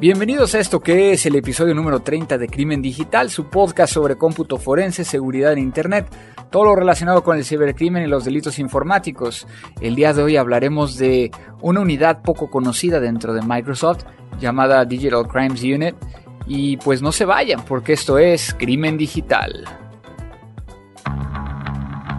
Bienvenidos a esto que es el episodio número 30 de Crimen Digital, su podcast sobre cómputo forense, seguridad en Internet, todo lo relacionado con el cibercrimen y los delitos informáticos. El día de hoy hablaremos de una unidad poco conocida dentro de Microsoft llamada Digital Crimes Unit y pues no se vayan porque esto es Crimen Digital.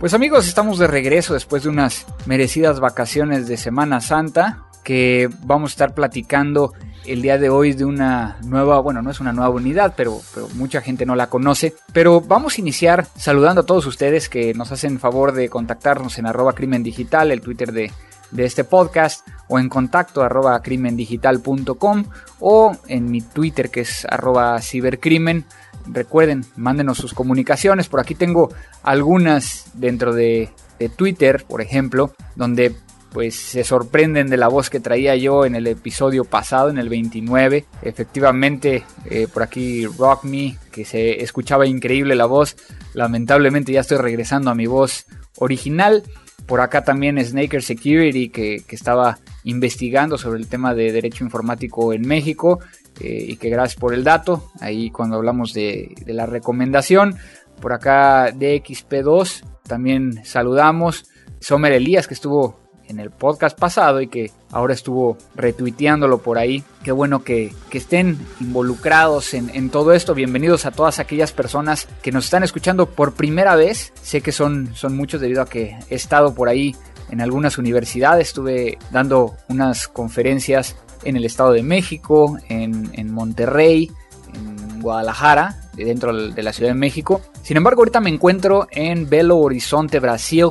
Pues amigos, estamos de regreso después de unas merecidas vacaciones de Semana Santa que vamos a estar platicando el día de hoy de una nueva, bueno, no es una nueva unidad, pero, pero, mucha gente no la conoce. Pero vamos a iniciar saludando a todos ustedes que nos hacen favor de contactarnos en arroba crimen digital, el Twitter de, de este podcast, o en contacto arroba crimendigital.com o en mi Twitter que es arroba cibercrimen. Recuerden, mándenos sus comunicaciones. Por aquí tengo algunas dentro de, de, Twitter, por ejemplo, donde pues se sorprenden de la voz que traía yo en el episodio pasado, en el 29. Efectivamente, eh, por aquí Rock Me, que se escuchaba increíble la voz. Lamentablemente ya estoy regresando a mi voz original. Por acá también Snaker Security, que, estaba investigando sobre el tema de derecho informático en México. Eh, y que gracias por el dato. Ahí cuando hablamos de, de la recomendación. Por acá DXP2 también saludamos. Somer Elías que estuvo en el podcast pasado y que ahora estuvo retuiteándolo por ahí. Qué bueno que, que estén involucrados en, en, todo esto. Bienvenidos a todas aquellas personas que nos están escuchando por primera vez. Sé que son, son muchos debido a que he estado por ahí en algunas universidades. Estuve dando unas conferencias en el Estado de México, en, en Monterrey, en Guadalajara, dentro de la Ciudad de México. Sin embargo, ahorita me encuentro en Belo Horizonte, Brasil,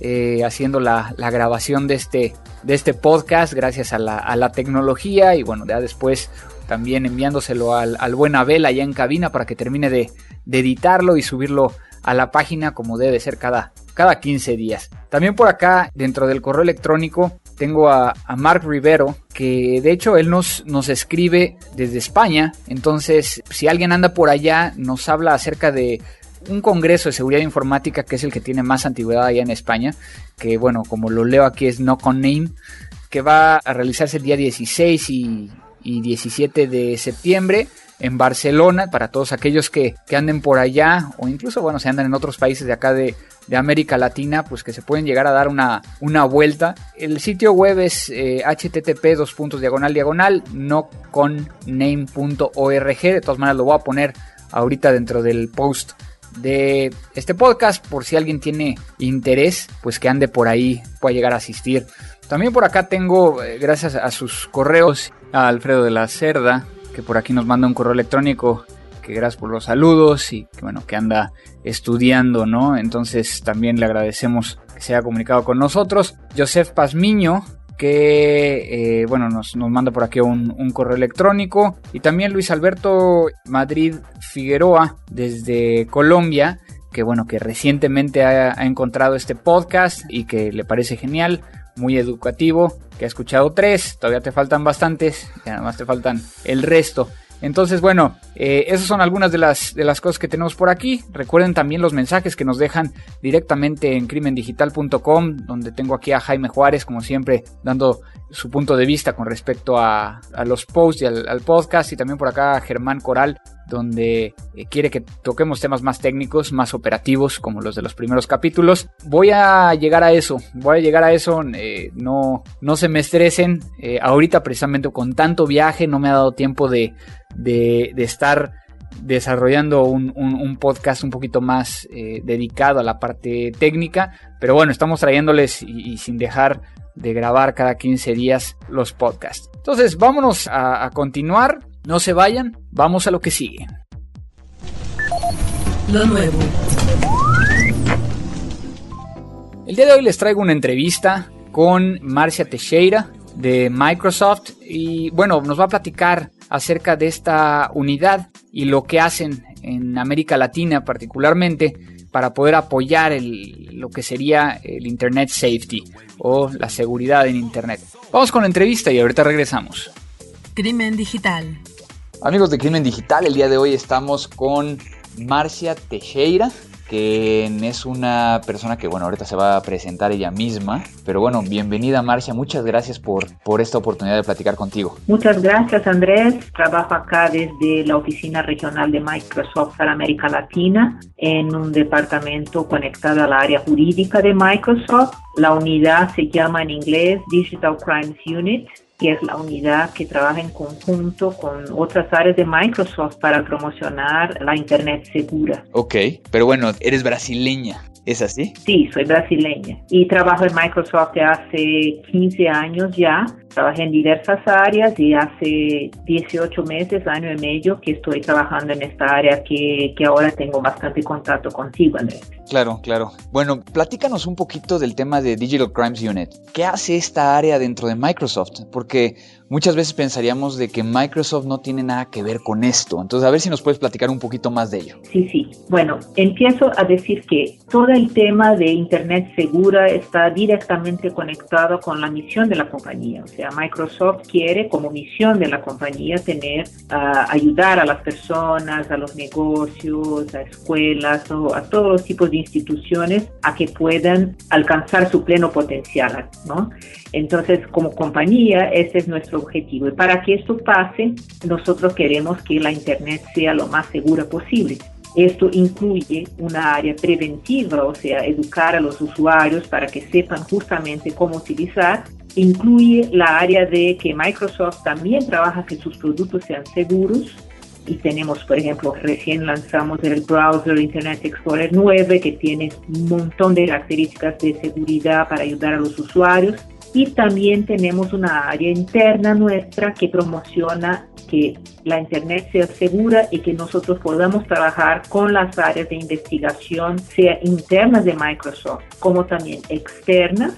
eh, haciendo la, la, grabación de este, de este podcast gracias a la, a la, tecnología y bueno, ya después también enviándoselo al, al buen Abel allá en cabina para que termine de, de editarlo y subirlo a la página como debe ser cada, cada 15 días. También por acá, dentro del correo electrónico, tengo a, a Mark Rivero, que de hecho él nos, nos escribe desde España. Entonces, si alguien anda por allá, nos habla acerca de un congreso de seguridad informática que es el que tiene más antigüedad allá en España, que bueno, como lo leo aquí es No Con Name, que va a realizarse el día 16 y, y 17 de septiembre en Barcelona, para todos aquellos que, que, anden por allá, o incluso, bueno, si andan en otros países de acá de, de América Latina, pues que se pueden llegar a dar una, una vuelta. El sitio web es eh, http dos puntos diagonal diagonal no con name.org. De todas maneras lo voy a poner ahorita dentro del post de este podcast por si alguien tiene interés, pues que ande por ahí, pueda llegar a asistir. También por acá tengo, eh, gracias a sus correos, a Alfredo de la Cerda, que por aquí nos manda un correo electrónico que gracias por los saludos y que bueno, que anda estudiando, ¿no? Entonces también le agradecemos que se haya comunicado con nosotros. Joseph Pazmiño, que eh, bueno, nos, nos, manda por aquí un, un, correo electrónico. Y también Luis Alberto Madrid Figueroa, desde Colombia, que bueno, que recientemente ha, encontrado este podcast y que le parece genial muy educativo, que ha escuchado tres, todavía te faltan bastantes, y además te faltan el resto. Entonces, bueno, eh, esas son algunas de las, de las cosas que tenemos por aquí. Recuerden también los mensajes que nos dejan directamente en crimendigital.com, donde tengo aquí a Jaime Juárez, como siempre, dando su punto de vista con respecto a, los posts y al, al, podcast. Y también por acá a Germán Coral, donde eh, quiere que toquemos temas más técnicos, más operativos, como los de los primeros capítulos. Voy a llegar a eso, voy a llegar a eso, eh, no, no se me estresen. Eh, ahorita precisamente con tanto viaje no me ha dado tiempo de, de, de estar desarrollando un, podcast un poquito más dedicado a la parte técnica, pero bueno, estamos trayéndoles y, y, sin dejar de grabar cada 15 días los podcasts. Entonces, vámonos a, a continuar. No se vayan, vamos a lo que sigue. Lo nuevo. El día de hoy les traigo una entrevista con Marcia Teixeira de Microsoft y bueno, nos va a platicar acerca de esta unidad y lo que hacen en América Latina particularmente para poder apoyar lo que sería el Internet Safety o la seguridad en Internet. Vamos con la entrevista y ahorita regresamos. Crimen Digital. Amigos de Crimen Digital, el día de hoy estamos con Marcia Teixeira que es una persona que, bueno, ahorita se va a presentar ella misma. Pero bueno, bienvenida Marcia, muchas gracias por, por esta oportunidad de platicar contigo. Muchas gracias Andrés, trabajo acá desde la oficina regional de Microsoft para América Latina en un departamento conectado al área jurídica de Microsoft. La unidad se llama en inglés Digital Crimes Unit que es la unidad que trabaja en conjunto con otras áreas de Microsoft para promocionar la Internet segura. Ok, pero bueno, eres brasileña. ¿Es así? Sí, soy brasileña y trabajo en Microsoft hace 15 años ya. Trabajé en diversas áreas y hace 18 meses, año y medio, que estoy trabajando en esta área que, que ahora tengo bastante contacto contigo, Andrés. Claro, claro. Bueno, platícanos un poquito del tema de Digital Crimes Unit. ¿Qué hace esta área dentro de Microsoft? Porque muchas veces pensaríamos de que Microsoft no tiene nada que ver con esto. Entonces, a ver si nos puedes platicar un poquito más de ello. Sí, sí. Bueno, empiezo a decir que todo el tema de Internet segura está directamente conectado con la misión de la compañía. O sea, Microsoft quiere como misión de la compañía tener, uh, ayudar a las personas, a los negocios, a escuelas o a todos los tipos de instituciones a que puedan alcanzar su pleno potencial, ¿no? Entonces, como compañía, ese es nuestro objetivo. Y para que esto pase, nosotros queremos que la Internet sea lo más segura posible. Esto incluye una área preventiva, o sea, educar a los usuarios para que sepan justamente cómo utilizar. Incluye la área de que Microsoft también trabaja que sus productos sean seguros y tenemos, por ejemplo, recién lanzamos el browser Internet Explorer 9 que tiene un montón de características de seguridad para ayudar a los usuarios y también tenemos una área interna nuestra que promociona que la Internet sea segura y que nosotros podamos trabajar con las áreas de investigación, sea internas de Microsoft como también externas,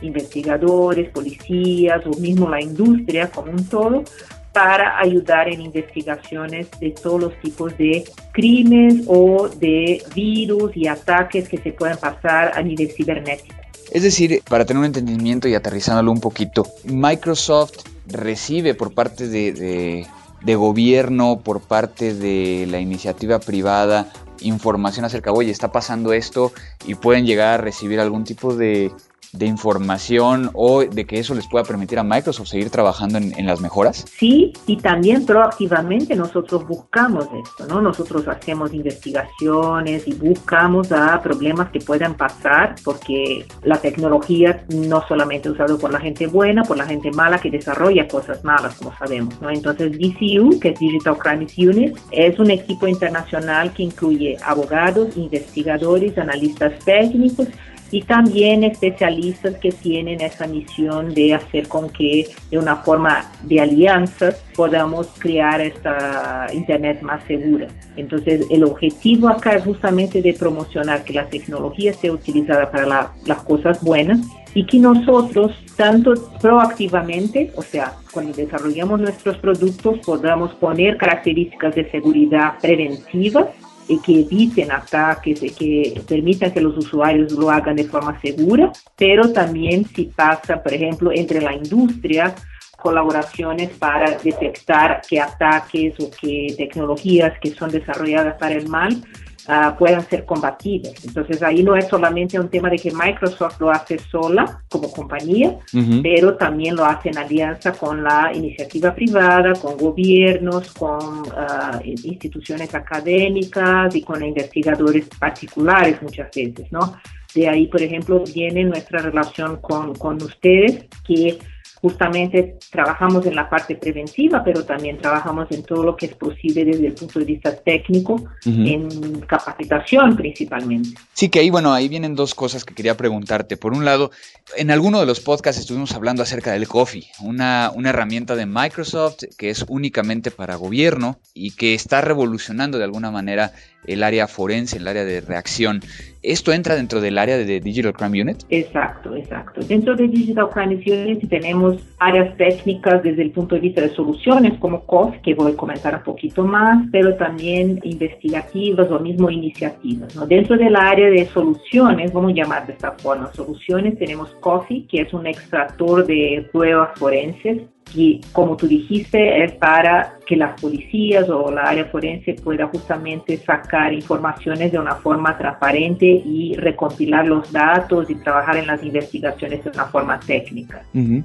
investigadores, policías o mismo la industria como un todo, para ayudar en investigaciones de todos los tipos de crímenes o de virus y ataques que se pueden pasar a nivel cibernético. Es decir, para tener un entendimiento y aterrizándolo un poquito, Microsoft recibe por parte de, de, gobierno, por parte de la iniciativa privada, información acerca, oye, está pasando esto y pueden llegar a recibir algún tipo de de información o de que eso les pueda permitir a Microsoft seguir trabajando en, las mejoras? Sí, y también proactivamente nosotros buscamos esto, ¿no? Nosotros hacemos investigaciones y buscamos problemas que puedan pasar porque la tecnología no solamente es usada por la gente buena, por la gente mala que desarrolla cosas malas, como sabemos, ¿no? Entonces DCU, que es Digital Crimes Unit, es un equipo internacional que incluye abogados, investigadores, analistas técnicos, y también especialistas que tienen esa misión de hacer con que de una forma de alianzas podamos crear esta Internet más segura. Entonces el objetivo acá es justamente de promocionar que la tecnología sea utilizada para las cosas buenas y que nosotros, tanto proactivamente, o sea, cuando desarrollamos nuestros productos, podamos poner características de seguridad preventivas y que eviten ataques y que permitan que los usuarios lo hagan de forma segura, pero también si pasa, por ejemplo, entre la industria, colaboraciones para detectar qué ataques o qué tecnologías que son desarrolladas para el mal Ah, puedan ser combatidas. Entonces ahí no es solamente un tema de que Microsoft lo hace sola como compañía, pero también lo hace en alianza con la iniciativa privada, con gobiernos, con ah, instituciones académicas y con investigadores particulares muchas veces, ¿no? De ahí, por ejemplo, viene nuestra relación con, con ustedes, que justamente trabajamos en la parte preventiva, pero también trabajamos en todo lo que es posible desde el punto de vista técnico, en capacitación principalmente. Sí, que ahí, bueno, ahí vienen dos cosas que quería preguntarte. Por un lado, en alguno de los podcasts estuvimos hablando acerca del Coffee, una, una herramienta de Microsoft que es únicamente para gobierno y que está revolucionando de alguna manera el área forense, el área de reacción. ¿Esto entra dentro del área de Digital Crime Unit? Exacto, exacto. Dentro de Digital Crime Unit tenemos áreas técnicas desde el punto de vista de soluciones como COS, que voy a comentar un poquito más, pero también investigativas o mismo iniciativas. ¿no? Dentro del área de soluciones, vamos a llamar de esta forma, soluciones, tenemos COFI, que es un extractor de pruebas forenses y como tú dijiste, es para que las policías o la área forense pueda justamente sacar informaciones de una forma transparente y recompilar los datos y trabajar en las investigaciones de una forma técnica.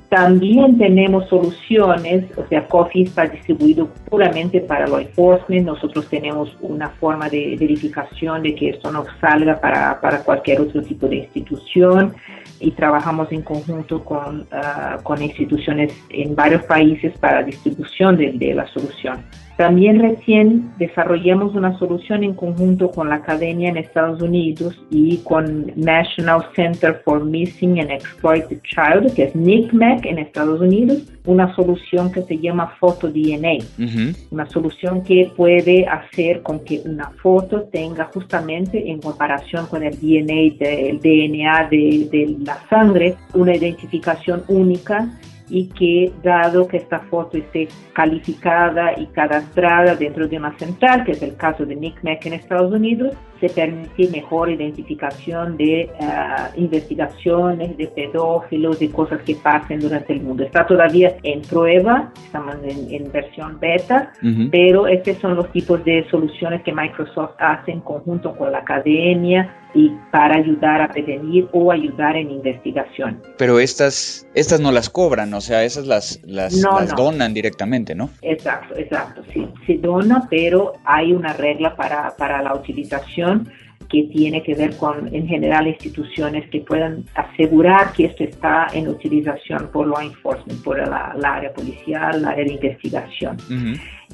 También tenemos soluciones, o sea, Coffee está distribuido puramente para law enforcement. Nosotros tenemos una forma de verificación de que esto no salga para, para cualquier otro tipo de institución y trabajamos en conjunto con, ah, con instituciones en varios países para distribución de la solución. También recién desarrollamos una solución en conjunto con la Academia en Estados Unidos y con National Center for Missing and Exploited Child, que es NICMEC en Estados Unidos, una solución que se llama FotoDNA, una solución que puede hacer con que una foto tenga justamente en comparación con el DNA, del DNA de, de la sangre, una identificación única y que dado que esta foto esté calificada y cadastrada dentro de una central, que es el caso de NICMEC en Estados Unidos, se permite mejor identificación de eh, investigaciones, de pedófilos, de cosas que pasen durante el mundo. Está todavía en prueba, estamos en, versión beta, pero estos son los tipos de soluciones que Microsoft hace en conjunto con la academia y para ayudar a prevenir o ayudar en investigación. Pero estas, estas no las cobran, o sea, esas las, las, donan directamente, ¿no? Exacto, exacto, sí, se dona, pero hay una regla para, para la utilización que tiene que ver con, en general, instituciones que puedan asegurar que esto está en utilización por law enforcement, por la, área policial, la área de investigación.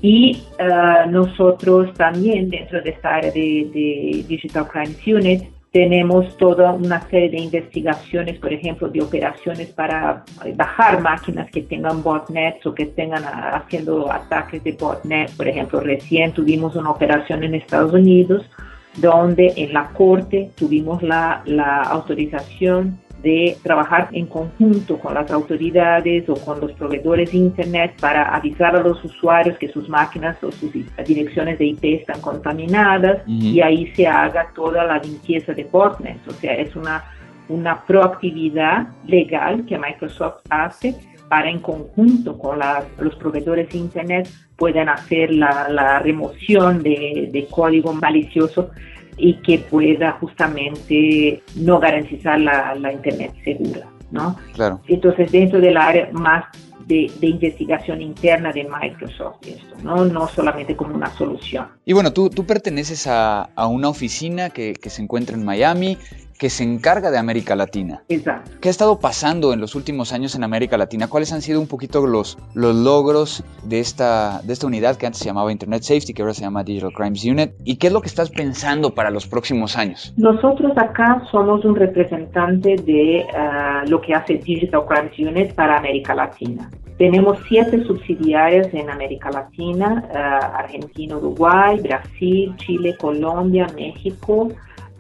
Y uh, nosotros también dentro de esta área de, de Digital Crimes Unit tenemos toda una serie de investigaciones, por ejemplo, de operaciones para bajar máquinas que tengan botnets o que estén haciendo ataques de botnet. Por ejemplo, recién tuvimos una operación en Estados Unidos donde en la corte tuvimos la, la autorización de trabajar en conjunto con las autoridades o con los proveedores de Internet para avisar a los usuarios que sus máquinas o sus direcciones de IP están contaminadas y ahí se haga toda la limpieza de botnets. O sea, es una, una proactividad legal que Microsoft hace para en conjunto con los proveedores de Internet puedan hacer la, la remoción de, de código malicioso y que pueda justamente no garantizar la, la Internet segura, ¿no? Claro. Entonces, dentro del área más de, de, investigación interna de Microsoft, esto, ¿no? no solamente como una solución. Y bueno, tú, tú perteneces a, a una oficina que, que, se encuentra en Miami, que se encarga de América Latina. Exacto. ¿Qué ha estado pasando en los últimos años en América Latina? ¿Cuáles han sido un poquito los, los logros de esta, de esta unidad que antes se llamaba Internet Safety, que ahora se llama Digital Crimes Unit? ¿Y qué es lo que estás pensando para los próximos años? Nosotros acá somos un representante de uh, lo que hace Digital Crimes Unit para América Latina. Tenemos siete subsidiarias en América Latina, uh, Argentina, Uruguay, Brasil, Chile, Colombia, México,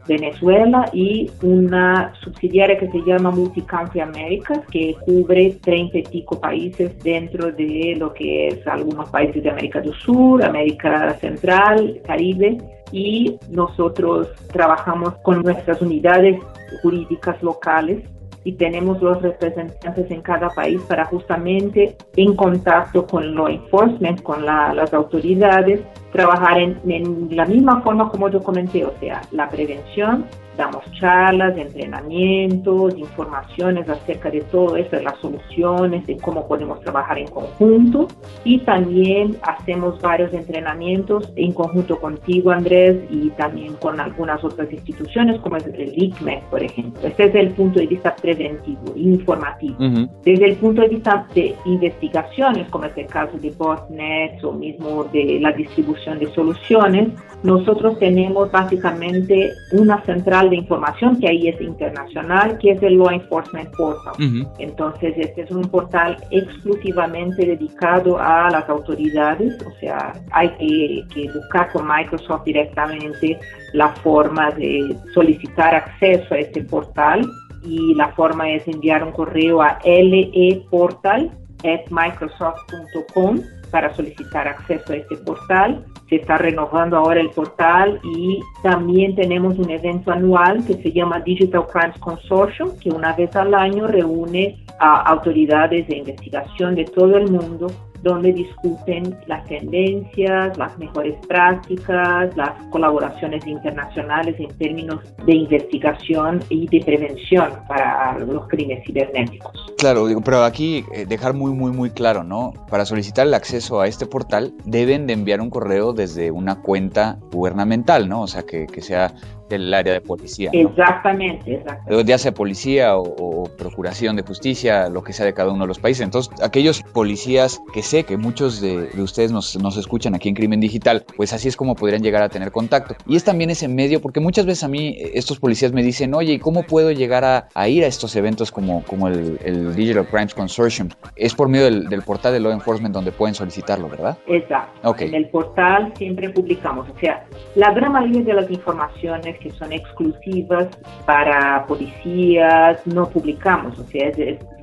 Venezuela y una subsidiaria que se llama Multicountry Americas, que cubre 30 y pico países dentro de lo que es algunos países de América del Sur, América Central, Caribe. Y nosotros trabajamos con nuestras unidades jurídicas locales y tenemos los representantes en cada país para justamente en contacto con law enforcement, con las autoridades, trabajar en, en, la misma forma como yo comenté, o sea, la prevención, damos charlas, entrenamientos, informaciones acerca de todo eso, de las soluciones, de cómo podemos trabajar en conjunto y también hacemos varios entrenamientos en conjunto contigo, Andrés, y también con algunas otras instituciones como es el ICME, por ejemplo. Este es el punto de vista preventivo, informativo. Desde el punto de vista de investigaciones, como es el caso de botnets o mismo de la distribución de soluciones, nosotros tenemos básicamente una central portal de información que ahí es internacional, que es el Law Enforcement Portal. Entonces, este es un portal exclusivamente dedicado a las autoridades, o sea, hay que, que buscar con Microsoft directamente la forma de solicitar acceso a este portal y la forma es enviar un correo a leportal.microsoft.com para solicitar acceso a este portal. Se está renovando ahora el portal y también tenemos un evento anual que se llama Digital Crimes Consortium, que una vez al año reúne a autoridades de investigación de todo el mundo donde discuten las tendencias, las mejores prácticas, las colaboraciones internacionales en términos de investigación y de prevención para los crímenes cibernéticos. Claro, pero aquí eh, dejar muy, muy, muy claro, ¿no? Para solicitar el acceso a este portal deben de enviar un correo desde una cuenta gubernamental, ¿no? O sea, que, que sea del área de policía. Exactamente, exactamente. Ya sea policía o, procuración de justicia, lo que sea de cada uno de los países. Entonces, aquellos policías que sé que muchos de, ustedes nos, nos, escuchan aquí en Crimen Digital, pues así es como podrían llegar a tener contacto. Y es también ese medio, porque muchas veces a mí estos policías me dicen, oye, ¿y cómo puedo llegar a, ir a estos eventos como, como el, Digital Crimes Consortium? Es por medio del, portal de Law Enforcement donde pueden solicitarlo, ¿verdad? Exacto. Okay. En el portal siempre publicamos, o sea, la gran mayoría de las informaciones que son exclusivas para policías no publicamos, o sea,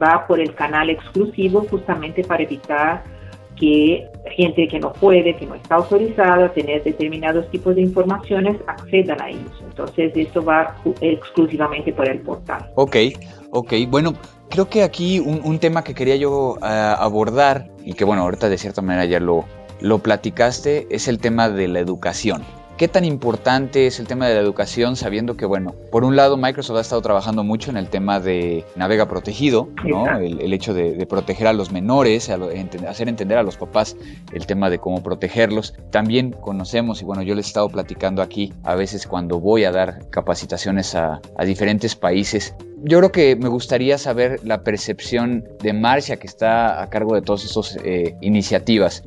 va por el canal exclusivo justamente para evitar que gente que no puede, que no está autorizada a tener determinados tipos de informaciones accedan a ellos. Entonces, esto va exclusivamente por el portal. Ok, ok. Bueno, creo que aquí un, tema que quería yo ah, abordar y que, bueno, ahorita de cierta manera ya lo, lo platicaste, es el tema de la educación. ¿Qué tan importante es el tema de la educación sabiendo que, bueno, por un lado Microsoft ha estado trabajando mucho en el tema de navega protegido, ¿no? El, hecho de, proteger a los menores, hacer entender a los papás el tema de cómo protegerlos. También conocemos, y bueno, yo les he estado platicando aquí a veces cuando voy a dar capacitaciones a, a diferentes países, yo creo que me gustaría saber la percepción de Marcia, que está a cargo de todas estas eh, iniciativas.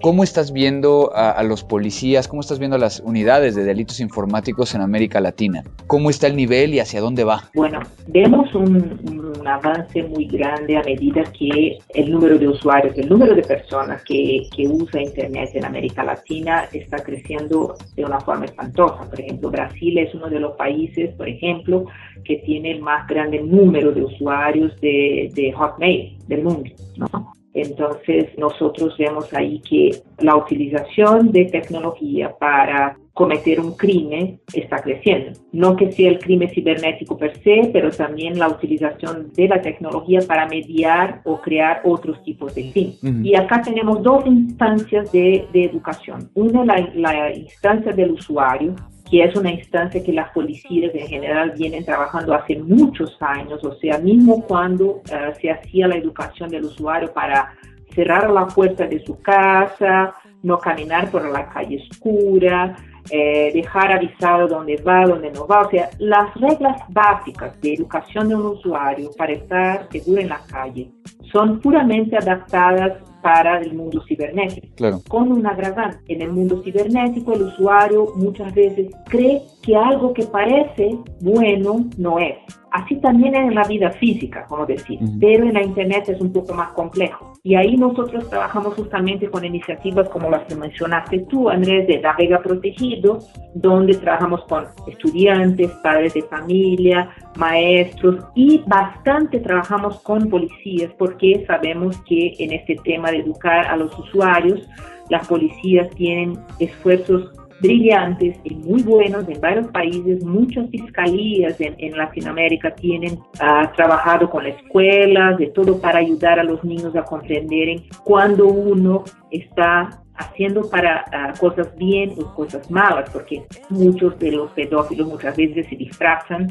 ¿Cómo estás viendo a, los policías? ¿Cómo estás viendo a las unidades de delitos informáticos en América Latina? ¿Cómo está el nivel y hacia dónde va? Bueno, vemos un, avance muy grande a medida que el número de usuarios, el número de personas que, que usa Internet en América Latina está creciendo de una forma espantosa. Por ejemplo, Brasil es uno de los países, por ejemplo, que tiene el más grande número de usuarios de, de Hotmail del mundo. ¿no? Entonces nosotros vemos ahí que la utilización de tecnología para cometer un crimen está creciendo. No que sea el crimen cibernético per se, pero también la utilización de la tecnología para mediar o crear otros tipos de crimen. Y acá tenemos dos instancias de, de educación. Una, la, la instancia del usuario, que es una instancia que las policías en general vienen trabajando hace muchos años, o sea, mismo cuando eh, se hacía la educación del usuario para cerrar la puerta de su casa, no caminar por la calle oscura, eh, dejar avisado dónde va, dónde no va. O sea, las reglas básicas de educación de un usuario para estar seguro en la calle son puramente adaptadas para el mundo cibernético. Con un agravante. En el mundo cibernético el usuario muchas veces cree que algo que parece bueno no es. Así también en la vida física, como decir, pero en la Internet es un poco más complejo. Y ahí nosotros trabajamos justamente con iniciativas como las que mencionaste tú, Andrés, de La Vega Protegido, donde trabajamos con estudiantes, padres de familia, maestros y bastante trabajamos con policías porque sabemos que en este tema de educar a los usuarios, las policías tienen esfuerzos brillantes y muy buenos en varios países. Muchas fiscalías en, Latinoamérica tienen ah, trabajado con escuelas, de todo para ayudar a los niños a comprender cuando uno está haciendo para ah, cosas bien o cosas malas, porque muchos de los pedófilos muchas veces se disfrazan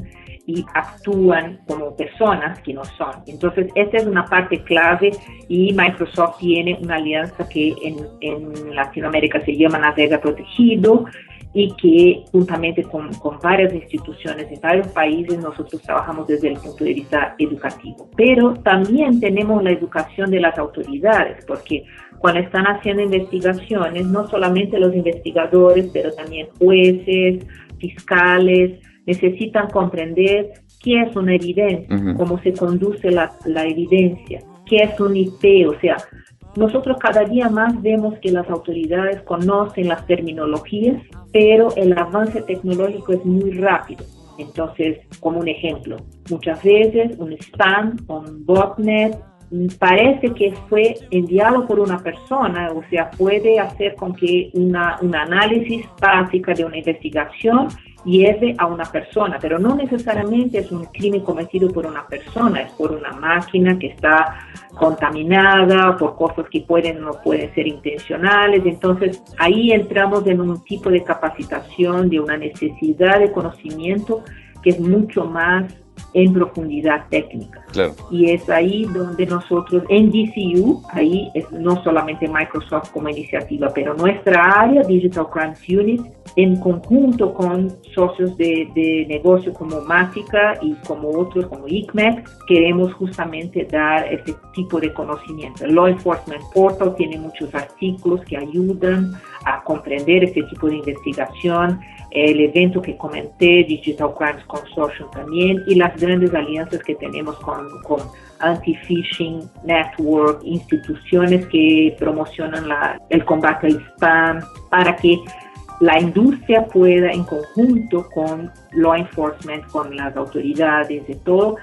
y actúan como personas que no son. Entonces, esta es una parte clave y Microsoft tiene una alianza que en, en Latinoamérica se llama Navega Protegido y que juntamente con, con, varias instituciones en varios países nosotros trabajamos desde el punto de vista educativo. Pero también tenemos la educación de las autoridades, porque cuando están haciendo investigaciones, no solamente los investigadores, pero también jueces, fiscales, necesitan comprender qué es una evidencia, cómo se conduce la, la evidencia, qué es un IP, o sea, nosotros cada día más vemos que las autoridades conocen las terminologías, pero el avance tecnológico es muy rápido. Entonces, como un ejemplo, muchas veces un spam, un botnet, parece que fue enviado por una persona, o sea, puede hacer con que una, un análisis básica de una investigación lleve a una persona, pero no necesariamente es un crimen cometido por una persona, es por una máquina que está contaminada, por cosas que pueden no pueden ser intencionales. Entonces ahí entramos en un tipo de capacitación, de una necesidad de conocimiento que es mucho más en profundidad técnica. Y es ahí donde nosotros en DCU, ahí es no solamente Microsoft como iniciativa, pero nuestra área Digital Crimes Unit, en conjunto con socios de, de negocio como Mática y como otros como ICMEC, queremos justamente dar ese tipo de conocimiento. El Law Enforcement Portal tiene muchos artículos que ayudan a comprender este tipo de investigación el evento que comenté, Digital Crimes Consortium también, y las grandes alianzas que tenemos con, Anti-Phishing Network, instituciones que promocionan la, el combate al spam, para que la industria pueda, en conjunto con law enforcement, con las autoridades, de todo,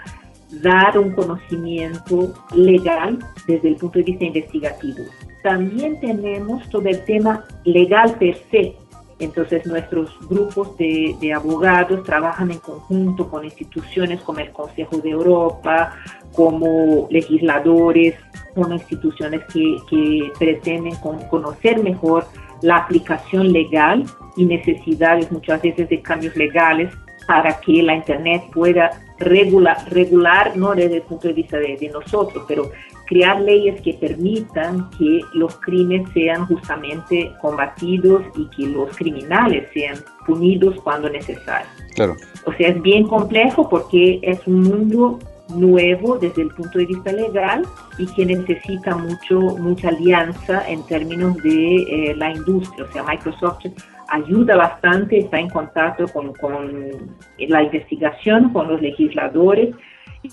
dar un conocimiento legal desde el punto de vista investigativo. También tenemos todo el tema legal per se, entonces nuestros grupos de, abogados trabajan en conjunto con instituciones como el Consejo de Europa, como legisladores, con instituciones que, que pretenden conocer mejor la aplicación legal y necesidades muchas veces de cambios legales para que la Internet pueda regular, regular no desde el punto de vista de, de nosotros, pero crear leyes que permitan que los crímenes sean justamente combatidos y que los criminales sean punidos cuando necesario. Claro. O sea, es bien complejo porque es un mundo nuevo desde el punto de vista legal y que necesita mucho mucha alianza en términos de eh, la industria. O sea, Microsoft ayuda bastante, está en contacto con, con la investigación, con los legisladores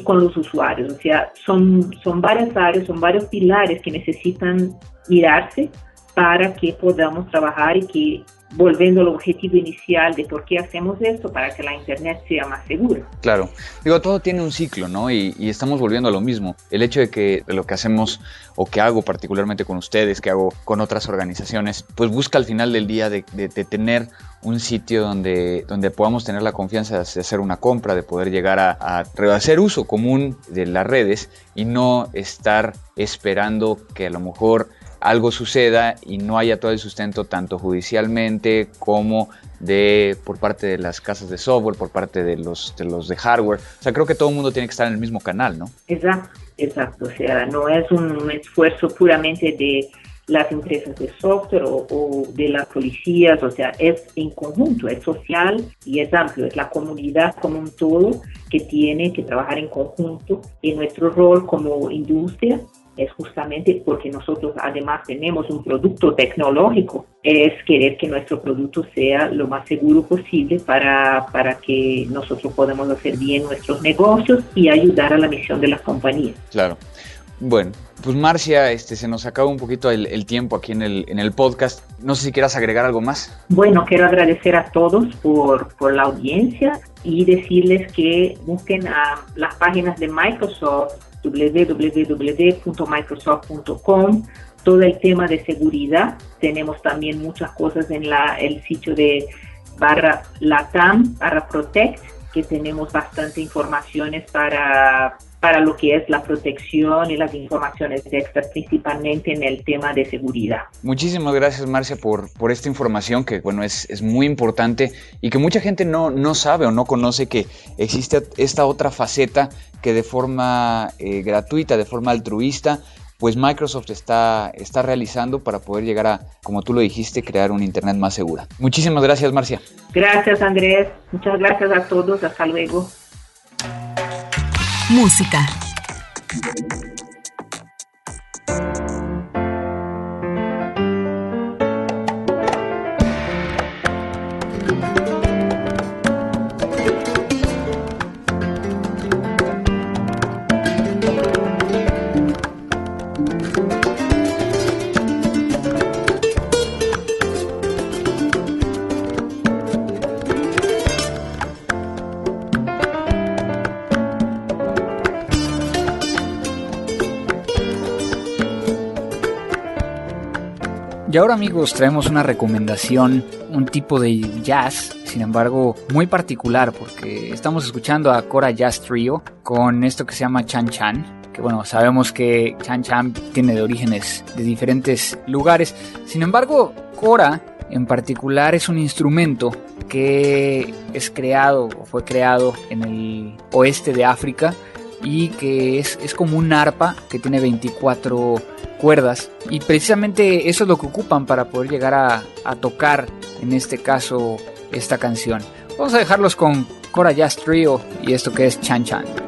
con los usuarios. O sea, son, son varias áreas, son varios pilares que necesitan mirarse para que podamos trabajar y que volviendo al objetivo inicial de por qué hacemos esto, para que la Internet sea más segura. Claro, digo, todo tiene un ciclo, ¿no? Y, estamos volviendo a lo mismo. El hecho de que lo que hacemos o que hago particularmente con ustedes, que hago con otras organizaciones, pues busca al final del día de, tener un sitio donde, donde podamos tener la confianza de hacer una compra, de poder llegar a, a hacer uso común de las redes y no estar esperando que a lo mejor algo suceda y no haya todo el sustento tanto judicialmente como de por parte de las casas de software, por parte de los de los hardware. O sea, creo que todo el mundo tiene que estar en el mismo canal, ¿no? Exacto, exacto. O sea, no es un esfuerzo puramente de las empresas de software o, o, de las policías, o sea, es en conjunto, es social y es amplio, es la comunidad como un todo que tiene que trabajar en conjunto y nuestro rol como industria es justamente porque nosotros además tenemos un producto tecnológico, es querer que nuestro producto sea lo más seguro posible para, para que nosotros podamos hacer bien nuestros negocios y ayudar a la misión de las compañías. Claro. Bueno, pues Marcia, este, se nos acaba un poquito el, tiempo aquí en el, en el podcast. No sé si quieras agregar algo más. Bueno, quiero agradecer a todos por, por la audiencia y decirles que busquen a las páginas de Microsoft www.microsoft.com, todo el tema de seguridad. Tenemos también muchas cosas en la, el sitio de barra Latam, barra Protect, que tenemos bastante informaciones para para lo que es la protección y las informaciones extras, principalmente en el tema de seguridad. Muchísimas gracias, Marcia, por, por esta información que, bueno, es, es muy importante y que mucha gente no, no sabe o no conoce que existe esta otra faceta que de forma eh, gratuita, de forma altruista, pues Microsoft está, está realizando para poder llegar a, como tú lo dijiste, crear un Internet más segura. Muchísimas gracias, Marcia. Gracias, Andrés. Muchas gracias a todos. Hasta luego. Música. Y ahora amigos traemos una recomendación, un tipo de jazz, sin embargo muy particular porque estamos escuchando a Cora Jazz Trio con esto que se llama Chan Chan, que bueno, sabemos que Chan Chan tiene de orígenes de diferentes lugares, sin embargo Cora en particular es un instrumento que es creado o fue creado en el oeste de África y que es, es como un arpa que tiene 24 cuerdas y precisamente eso es lo que ocupan para poder llegar a, a tocar en este caso esta canción. Vamos a dejarlos con Cora Jazz Trio y esto que es Chan Chan.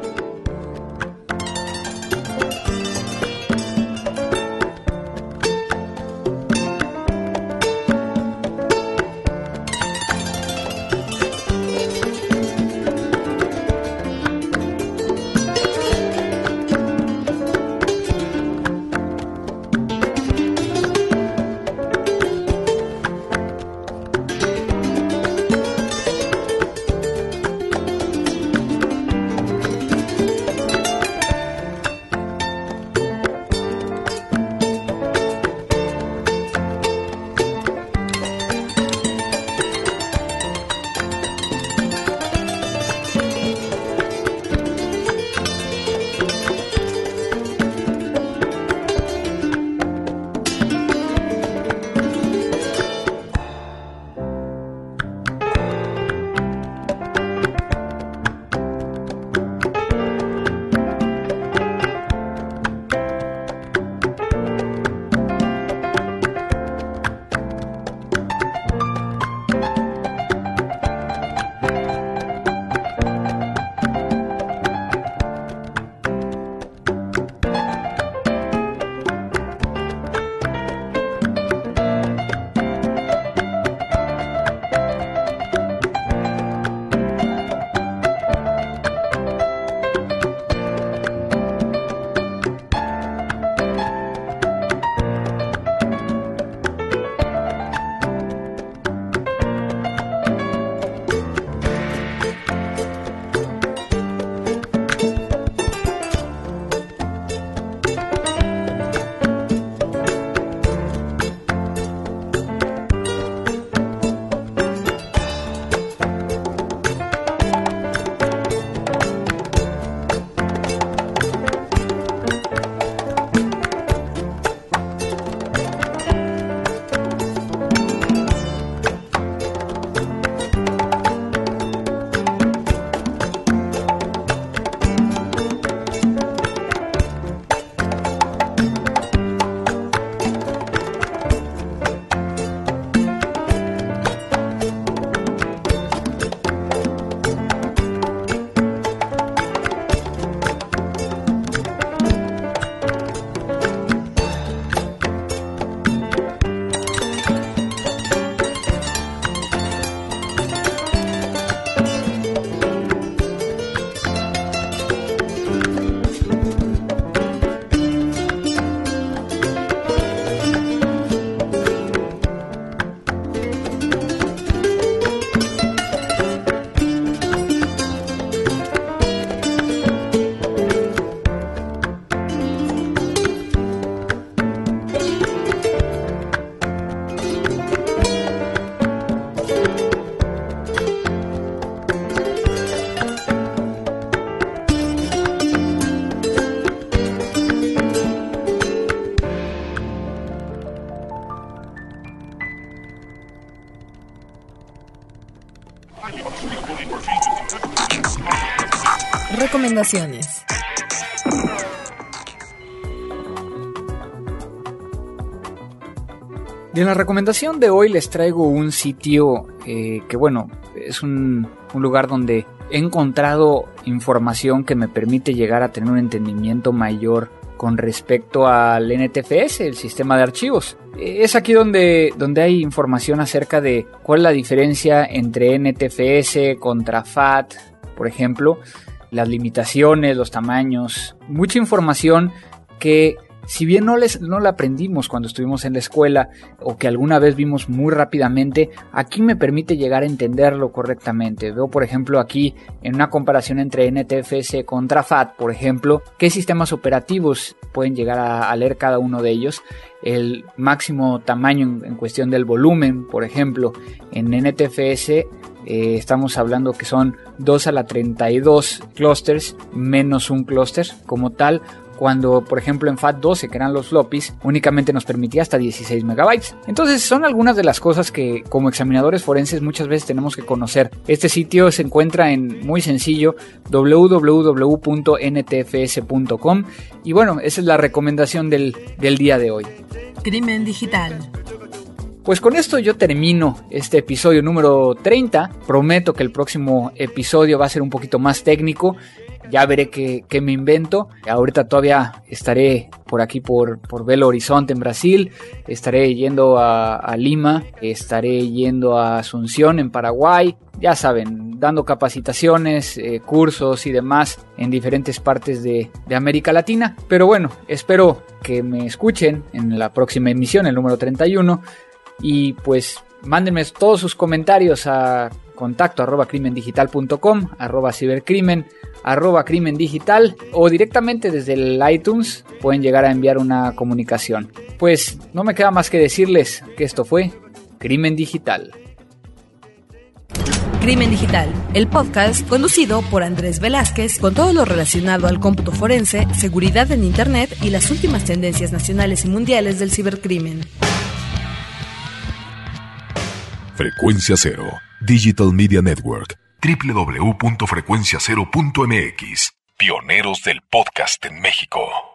Recomendaciones. Y en la recomendación de hoy les traigo un sitio eh, que bueno, es un, lugar donde he encontrado información que me permite llegar a tener un entendimiento mayor con respecto al NTFS, el sistema de archivos. Es aquí donde, donde hay información acerca de cuál es la diferencia entre NTFS contra FAT, por ejemplo, las limitaciones, los tamaños, mucha información que si bien no, les, no la aprendimos cuando estuvimos en la escuela o que alguna vez vimos muy rápidamente, aquí me permite llegar a entenderlo correctamente. Veo, por ejemplo, aquí en una comparación entre NTFS contra FAT, por ejemplo, qué sistemas operativos pueden llegar a, leer cada uno de ellos. El máximo tamaño en, cuestión del volumen, por ejemplo, en NTFS eh, estamos hablando que son 2 a la 32 clusters menos un cluster como tal cuando por ejemplo en FAT12 que eran los floppies únicamente nos permitía hasta 16 megabytes. Entonces son algunas de las cosas que como examinadores forenses muchas veces tenemos que conocer. Este sitio se encuentra en muy sencillo www.ntfs.com y bueno, esa es la recomendación del, del día de hoy. Crimen digital. Pues con esto yo termino este episodio número 30. Prometo que el próximo episodio va a ser un poquito más técnico ya veré qué, me invento. Ahorita todavía estaré por aquí por, por Belo Horizonte en Brasil, estaré yendo a, Lima, estaré yendo a Asunción en Paraguay, ya saben, dando capacitaciones, eh, cursos y demás en diferentes partes de, de América Latina. Pero bueno, espero que me escuchen en la próxima emisión, el número 31, y pues mándenme todos sus comentarios a contacto arroba crimendigital.com, arroba cibercrimen, arroba crimen digital o directamente desde el iTunes pueden llegar a enviar una comunicación. Pues no me queda más que decirles que esto fue Crimen Digital. Crimen Digital, el podcast conducido por Andrés Velázquez con todo lo relacionado al cómputo forense, seguridad en Internet y las últimas tendencias nacionales y mundiales del cibercrimen. Frecuencia Cero, Digital Media Network www.frecuenciacero.mx. Pioneros del podcast en México.